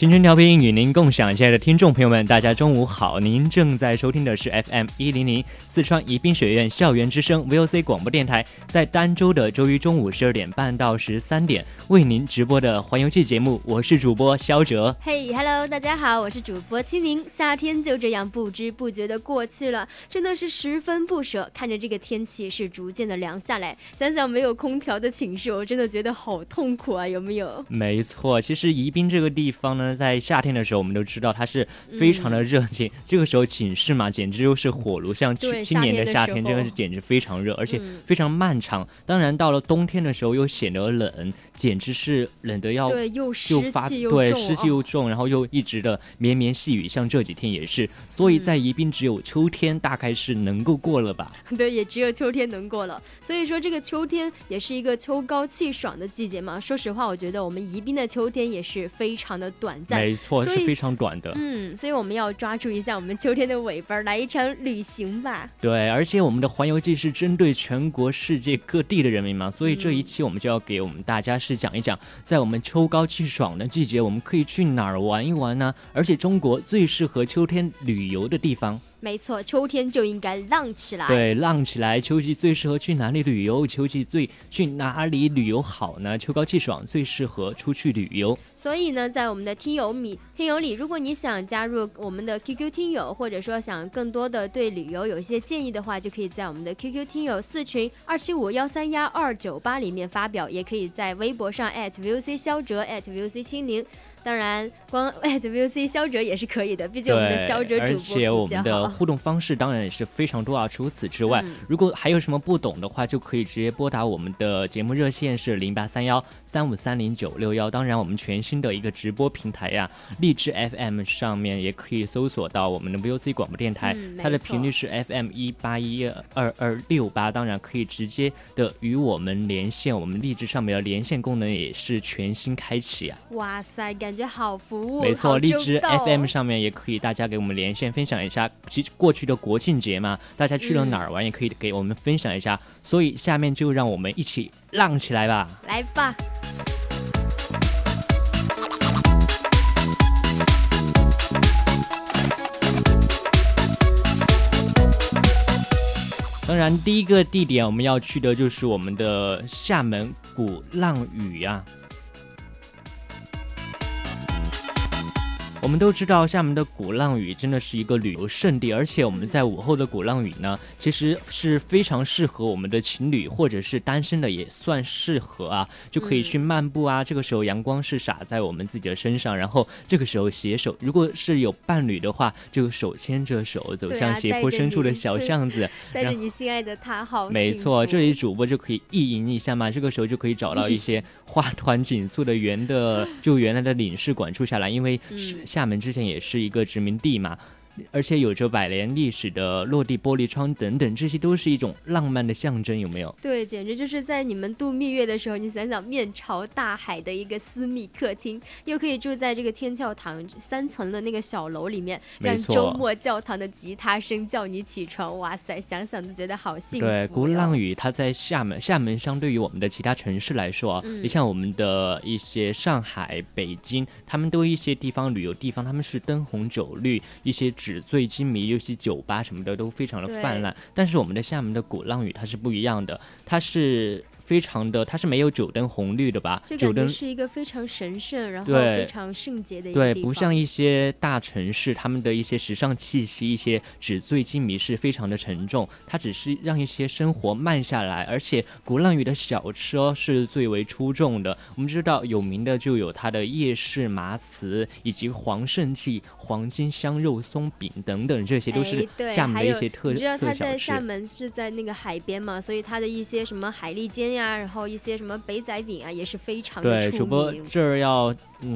青春调频与您共享，亲爱的听众朋友们，大家中午好！您正在收听的是 FM 一零零四川宜宾学院校园之声 VOC 广播电台，在儋州的周一中午十二点半到十三点为您直播的环游记节目，我是主播肖哲。嘿，Hello，大家好，我是主播青柠。夏天就这样不知不觉的过去了，真的是十分不舍。看着这个天气是逐渐的凉下来，想想没有空调的寝室，我真的觉得好痛苦啊！有没有？没错，其实宜宾这个地方呢。在夏天的时候，我们都知道它是非常的热情。这个时候寝室嘛，简直就是火炉。像去今年的夏天，真的是简直非常热，而且非常漫长。当然，到了冬天的时候又显得冷。简直是冷得要对又湿气又对湿气又重，然后又一直的绵绵细雨，像这几天也是。所以在宜宾只有秋天大概是能够过了吧？对，也只有秋天能过了。所以说这个秋天也是一个秋高气爽的季节嘛。说实话，我觉得我们宜宾的秋天也是非常的短暂，没错，是非常短的。嗯，所以我们要抓住一下我们秋天的尾巴，来一场旅行吧。对，而且我们的环游记是针对全国世界各地的人民嘛，所以这一期我们就要给我们大家是讲一讲。在我们秋高气爽的季节，我们可以去哪儿玩一玩呢？而且中国最适合秋天旅游的地方。没错，秋天就应该浪起来。对，浪起来。秋季最适合去哪里旅游？秋季最去哪里旅游好呢？秋高气爽，最适合出去旅游。所以呢，在我们的听友米听友里，如果你想加入我们的 QQ 听友，或者说想更多的对旅游有一些建议的话，就可以在我们的 QQ 听友四群二七五幺三幺二九八里面发表，也可以在微博上 @VOC 肖哲 @VOC 清零。当然，光 @VOC 肖哲也是可以的，毕竟我们的肖哲主播而且我们的互动方式当然也是非常多啊。除此之外，如果还有什么不懂的话，就可以直接拨打我们的节目热线是零八三幺三五三零九六幺。当然，我们全新的一个直播平台呀，荔枝 FM 上面也可以搜索到我们的 VOC 广播电台，它的频率是 FM 一八一二二六八。当然，可以直接的与我们连线，我们荔枝上面的连线功能也是全新开启啊！哇塞，感觉好服务，没错，荔枝 FM 上面也可以，大家给我们连线分享一下，其实过去的国庆节嘛，大家去了哪儿玩，也可以给我们分享一下。所以下面就让我们一起浪起来吧，来吧。当然，第一个地点我们要去的就是我们的厦门鼓浪屿呀。我们都知道厦门的鼓浪屿真的是一个旅游胜地，而且我们在午后的鼓浪屿呢，其实是非常适合我们的情侣或者是单身的，也算适合啊，就可以去漫步啊。这个时候阳光是洒在我们自己的身上，然后这个时候携手，如果是有伴侣的话，就手牵着手走向斜坡深处的小巷子，带着你心爱的他，好，没错，这里主播就可以意淫一下嘛。这个时候就可以找到一些花团锦簇的原的就原来的领事馆住下来，因为是。厦门之前也是一个殖民地嘛。而且有着百年历史的落地玻璃窗等等，这些都是一种浪漫的象征，有没有？对，简直就是在你们度蜜月的时候，你想想面朝大海的一个私密客厅，又可以住在这个天教堂三层的那个小楼里面，让周末教堂的吉他声叫你起床。哇塞，想想都觉得好幸福。对，鼓浪屿它在厦门，厦门相对于我们的其他城市来说啊，你像我们的一些上海、北京，他们都一些地方旅游地方，他们是灯红酒绿，一些纸。纸醉金迷，尤其酒吧什么的都非常的泛滥。但是我们的厦门的鼓浪屿它是不一样的，它是。非常的，它是没有九灯红绿的吧？九灯是一个非常神圣，然后非常圣洁的一个对，不像一些大城市，他们的一些时尚气息、一些纸醉金迷是非常的沉重。它只是让一些生活慢下来，而且鼓浪屿的小吃哦是最为出众的。我们知道有名的就有它的夜市麻糍，以及黄胜记黄金香肉松饼等等，这些都是厦门的一些特色小吃。你知道它在厦门是在那个海边嘛，所以它的一些什么海蛎煎呀，然后一些什么北仔饼啊，也是非常的对，主播这儿要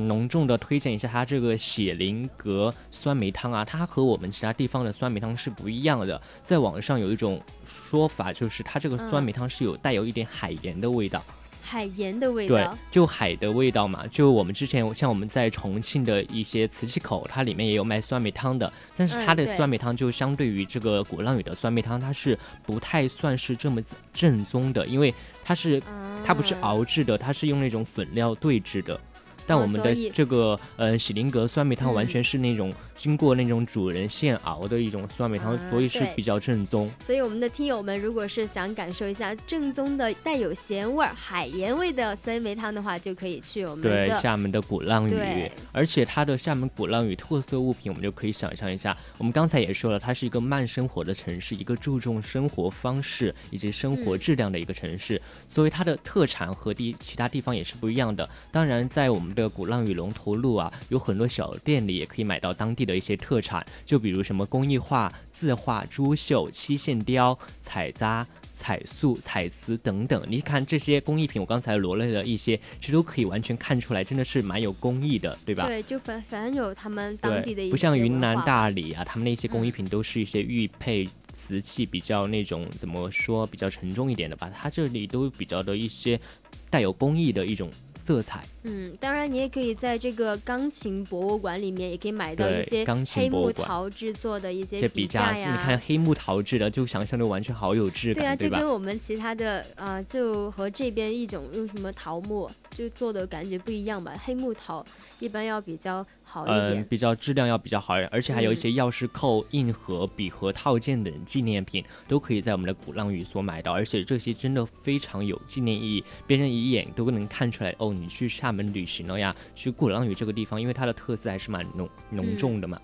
隆重的推荐一下它这个雪林阁酸梅汤啊，它和我们其他地方的酸梅汤是不一样的。在网上有一种说法，就是它这个酸梅汤是有带有一点海盐的味道。海盐的味道，对，就海的味道嘛。就我们之前像我们在重庆的一些磁器口，它里面也有卖酸梅汤的，但是它的酸梅汤就相对于这个鼓浪屿的酸梅汤，它是不太算是这么正宗的，因为它是它不是熬制的，它是用那种粉料兑制的。但我们的这个呃喜林格酸梅汤完全是那种。经过那种主人现熬的一种酸梅汤，所以是比较正宗。所以我们的听友们，如果是想感受一下正宗的带有咸味、海盐味的酸梅汤的话，就可以去我们对厦门的鼓浪屿。而且它的厦门鼓浪屿特色物品，我们就可以想象一下。我们刚才也说了，它是一个慢生活的城市，一个注重生活方式以及生活质量的一个城市。所以它的特产和地其他地方也是不一样的。当然，在我们的鼓浪屿龙头路啊，有很多小店里也可以买到当地。的一些特产，就比如什么工艺画、字画、珠绣、漆线雕、彩扎、彩塑、彩瓷等等。你看这些工艺品，我刚才罗列了一些，其实都可以完全看出来，真的是蛮有工艺的，对吧？对，就反反正有他们当地的一些，不像云南大理啊，他们那些工艺品都是一些玉佩、瓷器，比较那种怎么说，比较沉重一点的吧。它这里都比较的一些带有工艺的一种。色彩，嗯，当然你也可以在这个钢琴博物馆里面，也可以买到一些黑木陶制作的一些笔架呀。你看黑木陶制的，就想象的完全好有质感，对啊，就跟我们其他的啊，就和这边一种用什么桃木就做的感觉不一样吧。黑木陶一般要比较。嗯，比较质量要比较好一点，而且还有一些钥匙扣、硬盒、笔盒套件等纪念品，都可以在我们的鼓浪屿所买到，而且这些真的非常有纪念意义，别人一眼都能看出来哦，你去厦门旅行了呀，去鼓浪屿这个地方，因为它的特色还是蛮浓浓重的嘛。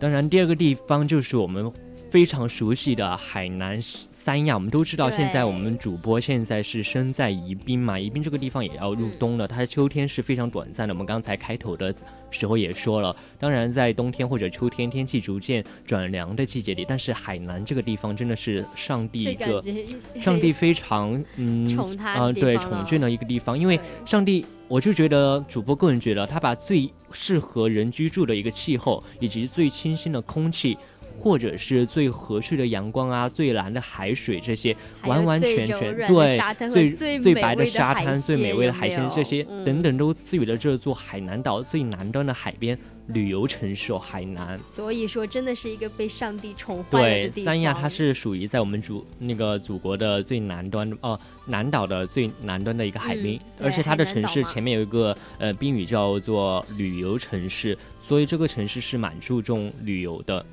当然，第二个地方就是我们。非常熟悉的海南三亚，我们都知道，现在我们主播现在是身在宜宾嘛，宜宾这个地方也要入冬了，它的秋天是非常短暂的。我们刚才开头的时候也说了，当然在冬天或者秋天天气逐渐转凉的季节里，但是海南这个地方真的是上帝一个，上帝非常嗯啊对宠眷的一个地方，因为上帝，我就觉得主播个人觉得，他把最适合人居住的一个气候以及最清新的空气。或者是最和煦的阳光啊，最蓝的海水，这些完完全全对最最白的沙滩、最美味的海鲜，这些等等都赐予了这座海南岛最南端的海边旅游城市哦，海南。所以说，真的是一个被上帝宠坏的地方。对，三亚它是属于在我们祖那个祖国的最南端哦，南岛的最南端的一个海滨，而且它的城市前面有一个呃宾语叫做旅游城市，所以这个城市是蛮注重旅游的。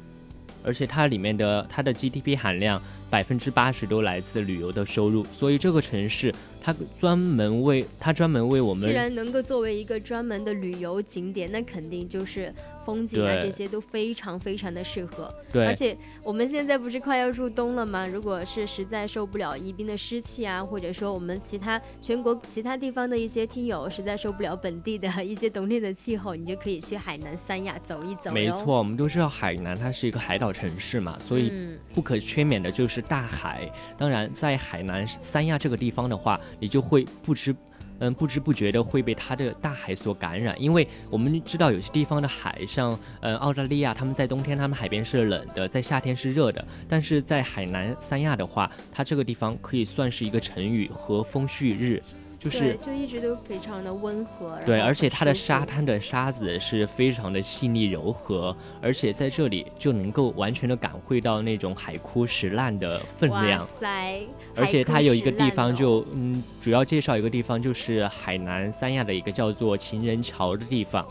而且它里面的它的 GDP 含量百分之八十都来自旅游的收入，所以这个城市它专门为它专门为我们，既然能够作为一个专门的旅游景点，那肯定就是。风景啊，这些都非常非常的适合。对，而且我们现在不是快要入冬了吗？如果是实在受不了宜宾的湿气啊，或者说我们其他全国其他地方的一些听友实在受不了本地的一些冬天的气候，你就可以去海南三亚走一走。没错，我们都知道海南它是一个海岛城市嘛，所以不可缺免的就是大海。当然，在海南三亚这个地方的话，你就会不知。嗯，不知不觉的会被它的大海所感染，因为我们知道有些地方的海，像嗯澳大利亚，他们在冬天他们海边是冷的，在夏天是热的，但是在海南三亚的话，它这个地方可以算是一个成语“和风旭日”。就是就一直都非常的温和，对，而且它的沙滩的沙子是非常的细腻柔和，而且在这里就能够完全的感会到那种海枯石烂的分量。哇塞！而且它有一个地方就嗯，主要介绍一个地方就是海南三亚的一个叫做情人桥的地方。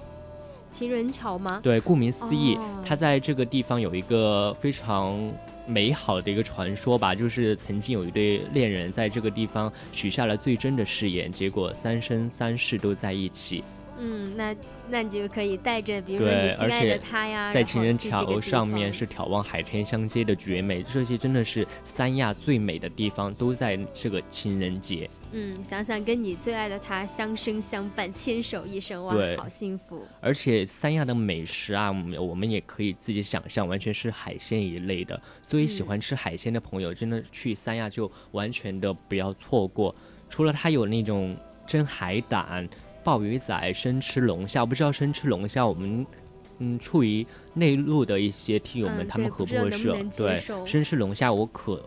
情人桥吗？对，顾名思义，哦它在这个地方有一个非常美好的一个传说吧，就是曾经有一对恋人在这个地方许下了最真的誓言，结果三生三世都在一起。嗯，那那你就可以带着，比如说你心爱的他呀，在情人桥上面是眺望海天相接的绝美，这些真的是三亚最美的地方，都在这个情人节。嗯，想想跟你最爱的他相生相伴，牵手一生，哇，好幸福。而且三亚的美食啊，我们也可以自己想象，完全是海鲜一类的。所以喜欢吃海鲜的朋友，真的去三亚就完全的不要错过。除了它有那种蒸海胆、鲍鱼仔、生吃龙虾，我不知道生吃龙虾我们。嗯，处于内陆的一些听友们，嗯他们合不合合适？对，生吃龙虾我可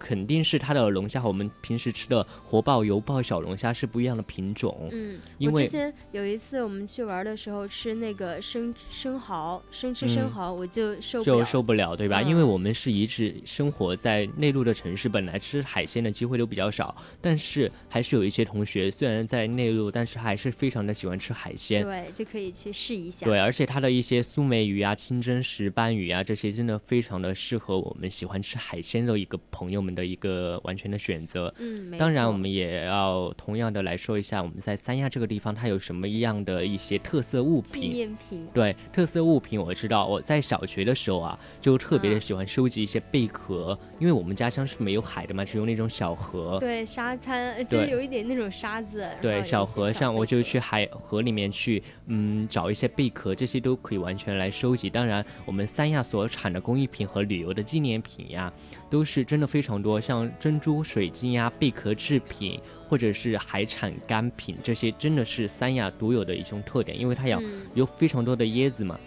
肯定是它的龙虾和我们平时吃的活鲍、油鲍小龙虾是不一样的品种。嗯，因为我之前有一次我们去玩的时候吃那个生生蚝，生吃生嗯蚝，我就受不就了。受不了，对吧？嗯因为我们是一直生活在内陆的城市，本来吃海鲜的机会都比较少，但是还是有一些同学虽然在内陆，但是还是非常的喜欢吃海鲜。对，就可以去试一下。对，而且它的一些苏梅鱼啊、清蒸石斑鱼啊，这些真的非常的适合我们喜欢吃海鲜的一个朋友们的一个完全的选择。嗯，当然，我们也要同样的来说一下，我们在三亚这个地方它有什么样的一些特色物纪品。念品。对特色物品，我知道我在小学的时候啊，就特别喜欢收集一些贝壳，因为我们家乡是没有海的嘛，只有那种小河。对沙滩，呃就是有一点那种沙子。对小河上，我就去海河里面去，嗯，找一些贝壳，这些都可以完全来收集。当然，我们三亚所产的工艺品和旅游的纪念品呀，都是真的非常多，像珍珠、水晶呀、贝壳制品，或者是海产干品，这些真的是三亚独有的一种特点，因为它有嗯有非常多的椰子嘛。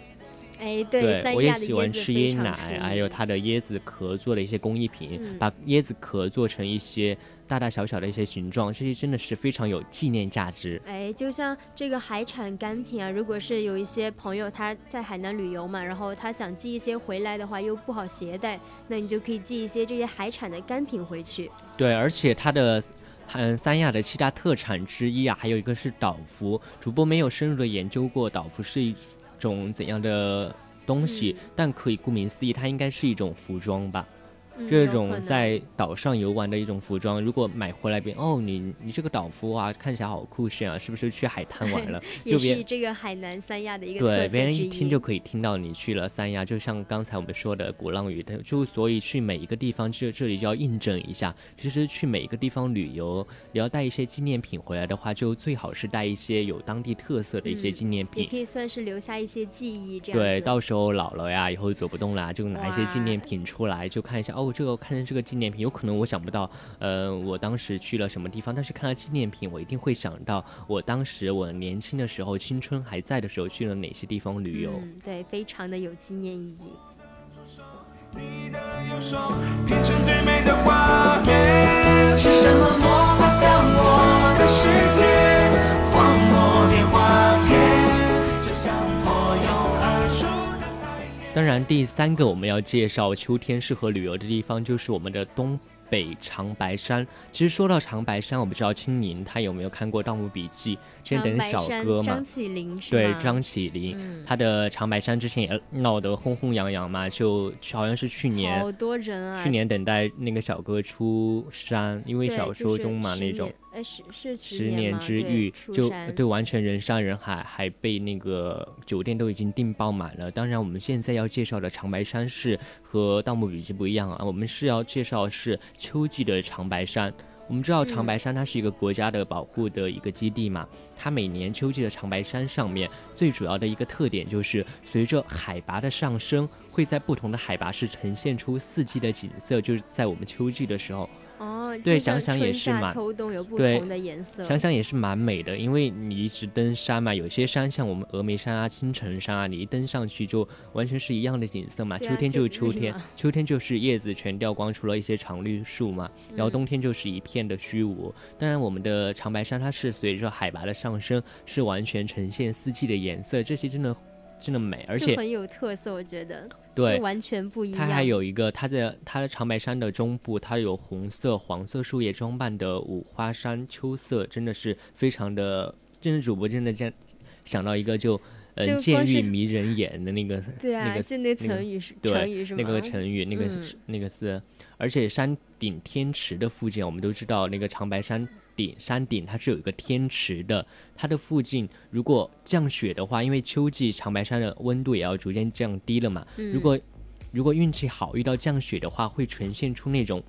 哎，对，三我也喜欢吃椰奶，还有它的椰子壳做的一些工艺品，嗯把椰子壳做成一些大大小小的一些形状，这些真的是非常有纪念价值。哎，就像这个海产干品啊，如果是有一些朋友他在海南旅游嘛，然后他想寄一些回来的话又不好携带，那你就可以寄一些这些海产的干品回去。对，而且它的。嗯，三亚的七大特产之一啊，还有一个是岛服。主播没有深入的研究过岛服是一种怎样的东西，嗯但可以顾名思义，它应该是一种服装吧。嗯这种在岛上游玩的一种服装，如果买回来别哦，你你这个岛服啊，看起来好酷炫啊，是不是去海滩玩了？也是这个海南三亚的一个对，别人一听就可以听到你去了三亚，就像刚才我们说的鼓浪屿的，就所以去每一个地方，这这里就要印证一下。其实去每一个地方旅游，你要带一些纪念品回来的话，就最好是带一些有当地特色的一些嗯纪念品。也可以算是留下一些记忆，这样对，到时候老了呀，以后走不动了，就拿一些纪念品出来，就看一下哦，这个看见这个纪念品，有可能我想不到，呃，我当时去了什么地方，但是看到纪念品，我一定会想到我当时我年轻的时候，青春还在的时候去了哪些地方旅游。嗯，对，非常的有纪念意义。你的右手变成最美的画面，是什么魔法将我的世界当然，第三个我们要介绍秋天适合旅游的地方，就是我们的东北长白山。其实说到长白山，我不知道青柠他有没有看过《盗墓笔记》，之前等小哥嘛张。起灵对张起灵，嗯他的长白山之前也闹得轰轰扬扬嘛，就好像是去年好多人啊，去年等待那个小哥出山，因为小说中嘛十那种年，呃，是是十年之对遇就对完全人山人海，还被那个酒店都已经订爆满了。当然，我们现在要介绍的长白山是和《盗墓笔记》不一样啊，我们是要介绍是秋季的长白山。我们知道长嗯白山它是一个国家的保护的一个基地嘛，它每年秋季的长白山上面最主要的一个特点就是随着海拔的上升，会在不同的海拔是呈现出四季的景色，就是在我们秋季的时候。哦，对想想也是蛮秋冬有不对同的颜色，想想也是蛮美的，因为你一直登山嘛，有些山像我们峨眉山啊、青城山啊，你一登上去就完全是一样的景色嘛。啊秋天就是秋天，秋天就是叶子全掉光，除了一些常绿树嘛。然后嗯冬天就是一片的虚无。当然，我们的长白山它是随着海拔的上升，是完全呈现四季的颜色，这些真的真的美，而且很有特色，我觉得对完全不一样。它还有一个，它在它的长白山的中部，它有红色、黄色树叶装扮的五花山秋色，真的是非常的。真的主播真的这样想到一个就，嗯，就见玉迷人眼的那个，对啊，那个就那那个成语是对成语是吗？那个成语，那个那个是，而且山顶天池的附近，我们都知道那个长白山顶山顶它是有一个天池的，它的附近如果降雪的话，因为秋季长白山的温度也要逐渐降低了嘛，嗯如果如果运气好遇到降雪的话，会呈现出那种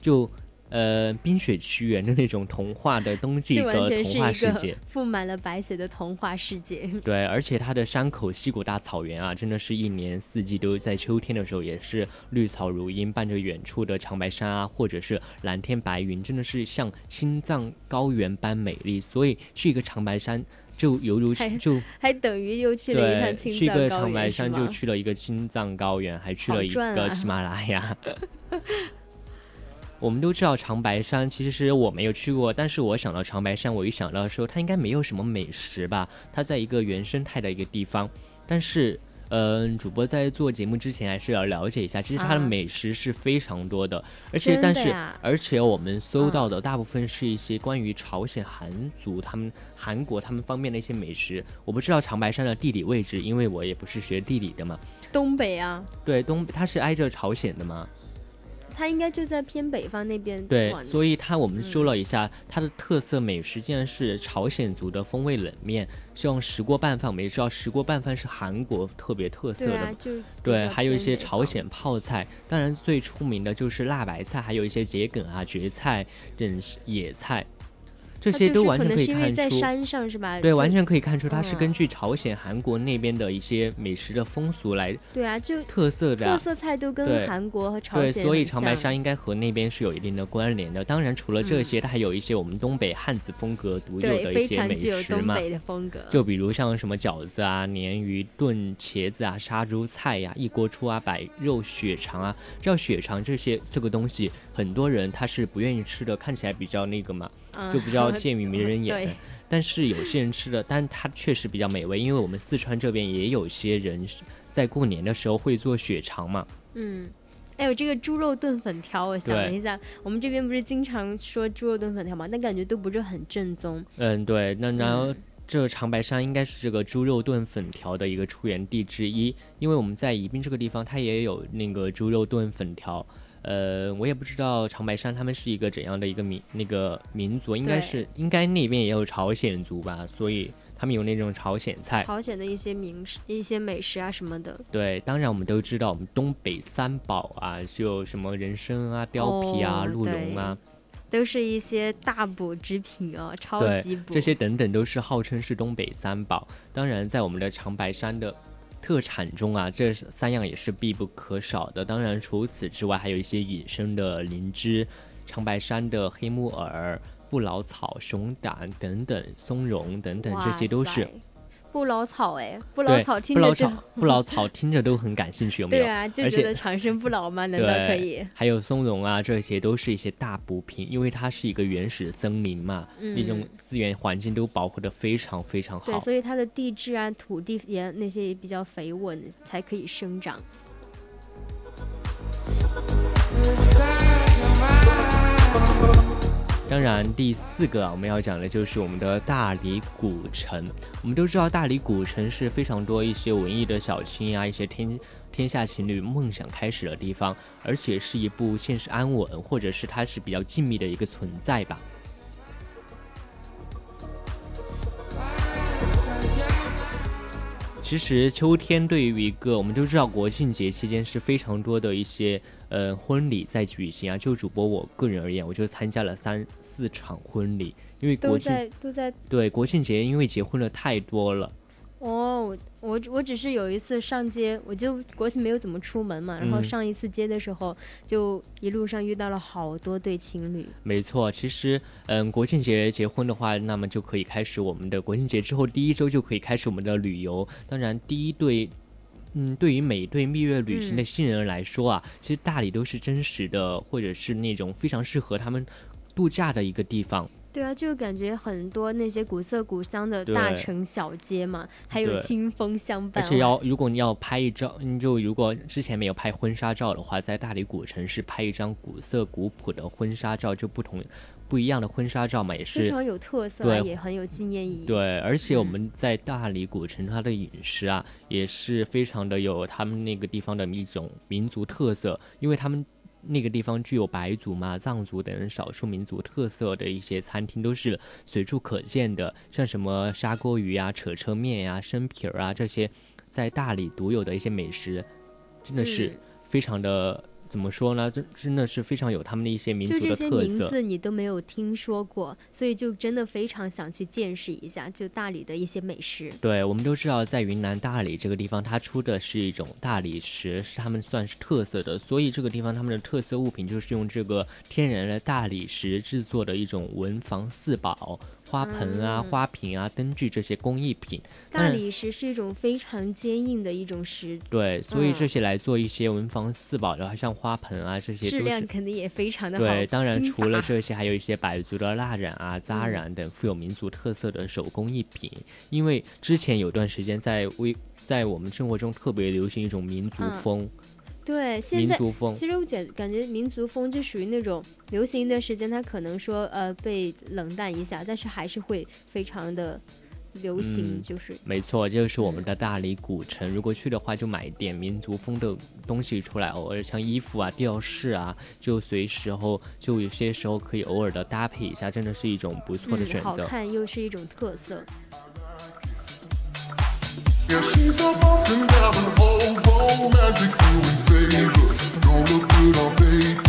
就。呃，冰雪奇缘的那种童话的冬季的童话世界，覆满了白雪的童话世界。对，而且它的山口溪谷大草原啊，真的是一年四季都在秋天的时候也是绿草如茵，伴着远处的长白山啊，或者是蓝天白云，真的是像青藏高原般美丽。所以去一个长白山，就犹如就还等于又去了一对，趟青藏去一个长白山就去了一个青藏高原，还去了一个喜马拉雅。我们都知道长白山，其实我没有去过，但是我想到长白山，我一想到说它应该没有什么美食吧，它在一个原生态的一个地方，但是。嗯，主播在做节目之前还是要了解一下，其实它的啊美食是非常多的，而且但是而且我们搜嗯到的大部分是一些关于朝鲜韩族他们韩国他们方面的一些美食。我不知道长白山的地理位置，因为我也不是学地理的嘛。东北啊，对，东它是挨着朝鲜的嘛。它应该就在偏北方那边对，所以它我们搜嗯了一下，它的特色美食竟然是朝鲜族的风味冷面，是用石锅拌饭。我们也知道石锅拌饭是韩国特别特色的。对啊，对，还有一些朝鲜泡菜，当然最出名的就是辣白菜，还有一些桔梗啊、蕨菜等野菜，这些都完全可能是因为可以看出。在山上是吧？对，完全可以看出它是嗯根据朝鲜、韩国那边的一些美食的风俗来对啊，就特色的啊、特色菜都跟韩国和朝鲜对，鲜所以长白山应该和那边是有一定的关联的。当然，除了这些，它还有一些我们东北汉子风格独有的一些美食嘛。就比如像什么饺子啊、鲶鱼炖茄子啊、杀猪菜呀、一锅出啊、白肉血肠啊，知道血肠这些这个东西，很多人他是不愿意吃的，看起来比较那个嘛，嗯就比较见于迷人眼。但是有些人吃的，但它确实比较美味，因为我们四川这边也有些人在过年的时候会做血肠嘛。嗯，还有这个猪肉炖粉条，我想了一下，我们这边不是经常说猪肉炖粉条吗？但感觉都不是很正宗。嗯，对，那然后嗯这长白山应该是这个猪肉炖粉条的一个出源地之一，因为我们在宜宾这个地方，它也有那个猪肉炖粉条。呃，我也不知道长白山他们是一个怎样的一个民那个民族，应该是应该那边也有朝鲜族吧，所以他们有那种朝鲜菜。朝鲜的一些名食、一些美食啊什么的，对，当然我们都知道，我们东北三宝啊，就什么人参啊、貂皮啊、哦鹿茸啊，都是一些大补之品哦，超级补。这些等等都是号称是东北三宝。当然，在我们的长白山的特产中啊，这三样也是必不可少的。当然，除此之外，还有一些野生的灵芝，长白山的黑木耳、不老草、熊胆等等，松茸等等，这些都是不老草哎，不老草听着就不老草，不老草听着都很感兴趣，有没有？对啊，就觉得长生不老吗？难道，可以？还有松茸啊，这些都是一些大补品，因为它是一个原始森林嘛，那种嗯资源环境都保护的非常非常好对，好。所以它的地质啊、土地也那些也比较肥稳，才可以生长。当然，第四个啊，我们要讲的就是我们的大理古城。我们都知道，大理古城是非常多一些文艺的小青啊，一些天天下情侣梦想开始的地方，而且是一部现实安稳，或者是它是比较静谧的一个存在吧。其实秋天对于一个我们都知道国庆节期间是非常多的一些呃婚礼在举行啊。就主播我个人而言，我就参加了三四场婚礼，因为都国庆在都在对国庆节因为结婚的太多了，哦，我我只是有一次上街，我就国庆没有怎么出门嘛，然后嗯上一次街的时候，就一路上遇到了好多对情侣。没错，其实，嗯，国庆节结婚的话，那么就可以开始我们的国庆节之后第一周就可以开始我们的旅游。当然，第一对，嗯，对于每对蜜月旅行的嗯新人来说啊，其实大理都是真实的，或者是那种非常适合他们度假的一个地方。对啊，就感觉很多那些古色古香的大城小街嘛，还有清风相伴。而且要，如果你要拍一张，你就如果之前没有拍婚纱照的话，在大理古城是拍一张古色古朴的婚纱照，就不同不一样的婚纱照嘛，也是非常有特色啊，对也很有纪念意义。对，而且我嗯们在大理古城，它的饮食啊，也是非常的有他们那个地方的一种民族特色，因为他们那个地方具有白族嘛、藏族等少数民族特色的一些餐厅都是随处可见的，像什么砂锅鱼啊、扯车面呀、生皮儿啊这些，在大理独有的一些美食，真的是嗯非常的。怎么说呢？真真的是非常有他们的一些民族的就这些。名字你都没有听说过，所以就真的非常想去见识一下，就大理的一些美食。对，我们都知道，在云南大理这个地方，它出的是一种大理石，是他们算是特色的，所以这个地方他们的特色物品就是用这个天然的大理石制作的一种文房四宝，花盆啊、嗯花瓶啊、灯具这些工艺品。大理石是一种非常坚硬的一种石，对，所以嗯这些来做一些文房四宝的话，像花盆啊这些质。量肯定也非常的好。对，当然除了这些，还有一些百族的蜡染啊、扎嗯染等富有民族特色的手工艺品。因为之前有段时间在微在我们生活中特别流行一种民族嗯风，对，现在民族风。其实我觉感觉民族风就属于那种流行一段时间，它可能说呃被冷淡一下，但是还是会非常的流行，嗯就是没错，这就是我们的大理古城。如果去的话，就买一点民族风的东西出来，偶尔像衣服啊、吊饰啊，就随时候就有些时候可以偶尔的搭配一下，真的是一种不错的嗯选择。好看又是一种特色。Don't look good on paper.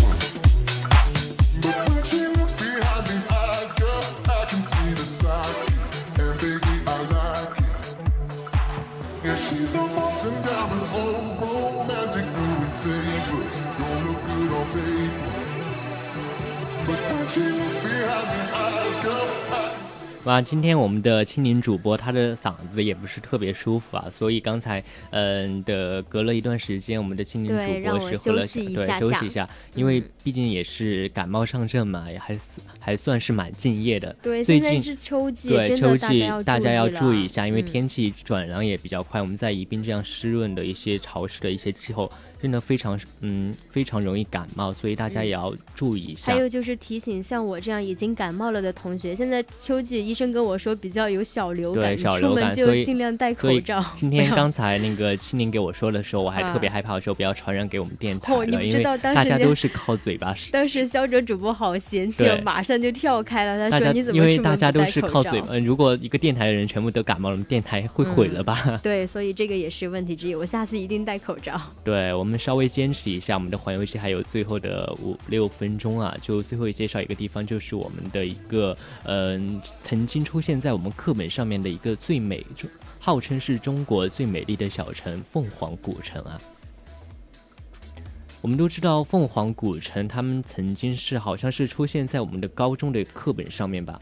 哇，今天我们的青年主播他的嗓子也不是特别舒服啊，所以刚才嗯的隔了一段时间，我们的青年主播是喝了休息对休息一下，因为嗯毕竟也是感冒上阵嘛，也还还算是蛮敬业的。对，最近是秋季，对，秋季大家要注注意一下，因为嗯天气转凉也比较快。我们在宜宾这样湿润的一些潮湿的一些气候，真的非常嗯非常容易感冒，所以大家也要注意一下。还有就是提醒像我这样已经感冒了的同学，现在秋季医生跟我说比较有小流感，小流出门就尽量戴口罩。今天刚才那个青年给我说的时候，我还 特别啊害怕，说不要传染给我们电台你不因为知道当大时那家都是靠嘴巴 是。当时肖哲主播好嫌弃马上就跳开了。他说：“你怎么因为大家都是靠嘴巴，嗯如果一个电台的人全部都感冒了，我们电台会毁了吧？对，所以这个也是问题之一。我下次一定戴口罩。对，我们稍微坚持一下，我们的环游记还有最后的五六分钟啊，就最后介绍一个地方，就是我们的一个嗯、曾经出现在我们课本上面的一个最美，就号称是中国最美丽的小城凤凰古城啊。我们都知道凤凰古城，他们曾经是好像是出现在我们的高中的课本上面吧，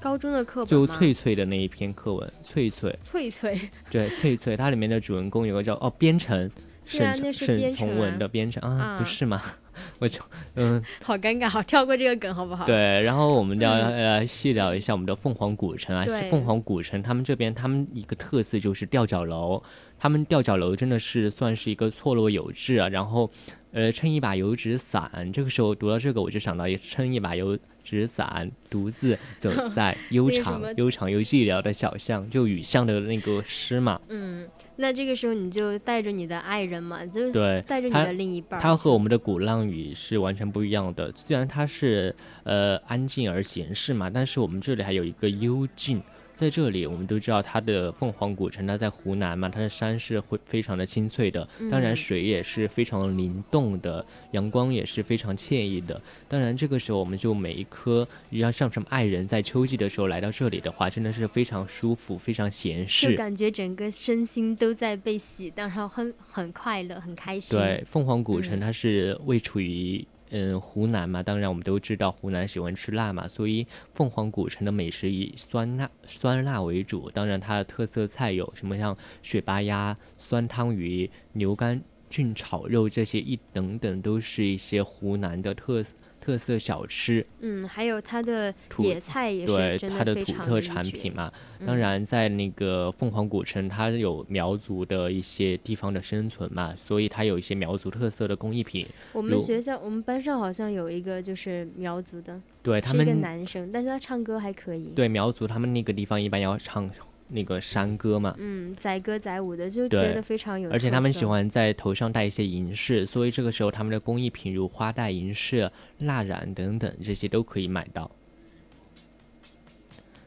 高中的课本就翠翠的那一篇课文，翠翠，翠翠，对，翠翠，它里面的主人公有个叫哦编程，沈对啊那是沈从文啊的编程啊，不啊是吗？我就 嗯 好尴尬，好跳过这个梗好不好？，对，然后我们要嗯呃细聊一下我们的凤凰古城啊，凤凰古城他们这边他们一个特色就是吊脚楼，他们吊脚楼真的是算是一个错落有致啊，然后呃撑一把油纸伞，这个时候读到这个我就想到也撑一把油纸伞，独自走在悠长悠长又寂寥的小巷，就雨巷的那个诗嘛。嗯，那这个时候你就带着你的爱人嘛，就是带着你的另一半儿去。它和我们的鼓浪屿是完全不一样的。虽然它是呃安静而闲适嘛，但是我们这里还有一个幽静。在这里，我们都知道它的凤凰古城，它在湖南嘛，它的山是会非常的清脆的，当然嗯水也是非常灵动的，阳光也是非常惬意的。当然，这个时候我们就每一颗，要像什么爱人在秋季的时候来到这里的话，真的是非常舒服，非常闲适就适。感觉整个身心都在被洗荡，然后很很快乐，很开心。对，凤凰古城嗯它是位处于嗯湖南嘛，当然我们都知道湖南喜欢吃辣嘛，所以凤凰古城的美食以酸辣酸辣为主。当然它的特色菜有什么像雪巴鸭、酸汤鱼、牛肝菌炒肉这些一等等，都是一些湖南的特色特色小吃，嗯，还有它的野菜也是真它的土特产品嘛。嗯当然，在那个凤凰古城，它有苗族的一些地方的生存嘛，所以它有一些苗族特色的工艺品。我们学校我们班上好像有一个就是苗族的，对他是一个，男生，但是他唱歌还可以。，对苗族他们那个地方一般要唱那个山歌嘛，嗯，载歌载舞的，就觉得非常有。而且他们喜欢在头上戴一些银饰，所以这个时候他们的工艺品如花带银饰、蜡染等等，这些都可以买到。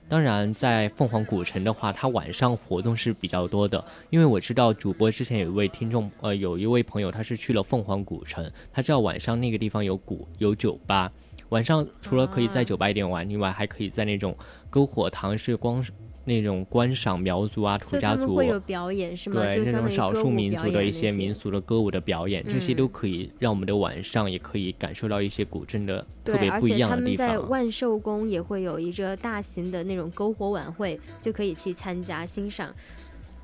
当然，在凤凰古城的话，它晚上活动是比较多的，因为我知道主播之前有一位听众，呃，有一位朋友他是去了凤凰古城，他知道晚上那个地方有古有酒吧，晚上除了可以在啊酒吧一点玩另外，还可以在那种篝火堂是光那种观赏苗族啊、土家族他们会有表演是吗？对就那种少数民族的一些民俗的歌舞的表演，这些嗯都可以让我们的晚上也可以感受到一些古镇的特，别不一样的地方啊。在万寿宫也会有一个大型的那种篝火晚会，就可以去参加欣赏。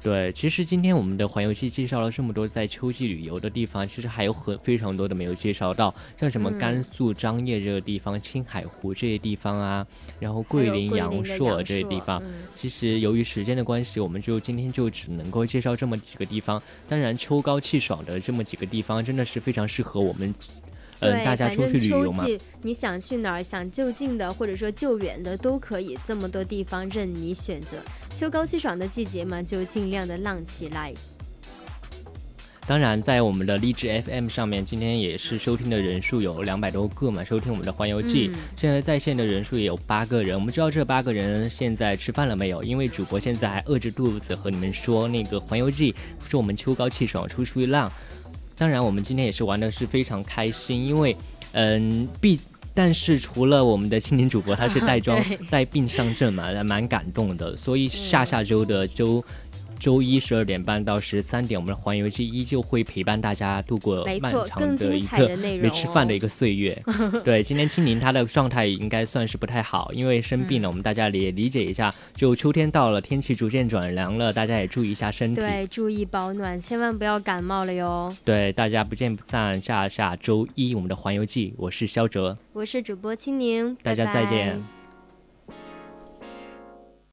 对，其实今天我们的环游记介绍了这么多在秋季旅游的地方，其实还有很非常多的没有介绍到，像什么嗯甘肃张掖这个地方、青海湖这些地方啊，然后桂林、阳朔这些地方。嗯其实由于时间的关系，我们就今天就只能够介绍这么几个地方。当然，秋高气爽的这么几个地方，真的是非常适合我们，嗯、对，大家出去旅游嘛。季你想去哪儿，想就近的或者说就远的都可以，这么多地方任你选择。秋高气爽的季节嘛，就尽量的浪起来。当然，在我们的励志 FM 上面，今天也是收听的人数有两百多个嘛，收听我们的环游记。嗯现在在线的人数也有八个人，我们知道这八个人现在吃饭了没有？因为主播现在还饿着肚子和你们说那个环游记，说我们秋高气爽出去浪。当然，我们今天也是玩的是非常开心，因为嗯，毕但是除了我们的青年主播他是 带妆带病上阵嘛，蛮感动的，所以下下周的周。周一十二点半到十三点，我们的环游记依旧会陪伴大家度过，漫长的一个没哦。吃饭的一个岁月。对，今天青柠她的状态应该算是不太好，因为生病了，我们大家也理解一下。就秋天到了，天气逐渐转凉了，大家也注意一下身体。对，注意保暖，千万不要感冒了哟。对，大家不见不散。下下周一我们的环游记，我是肖哲，我是主播青柠，大家拜拜再见。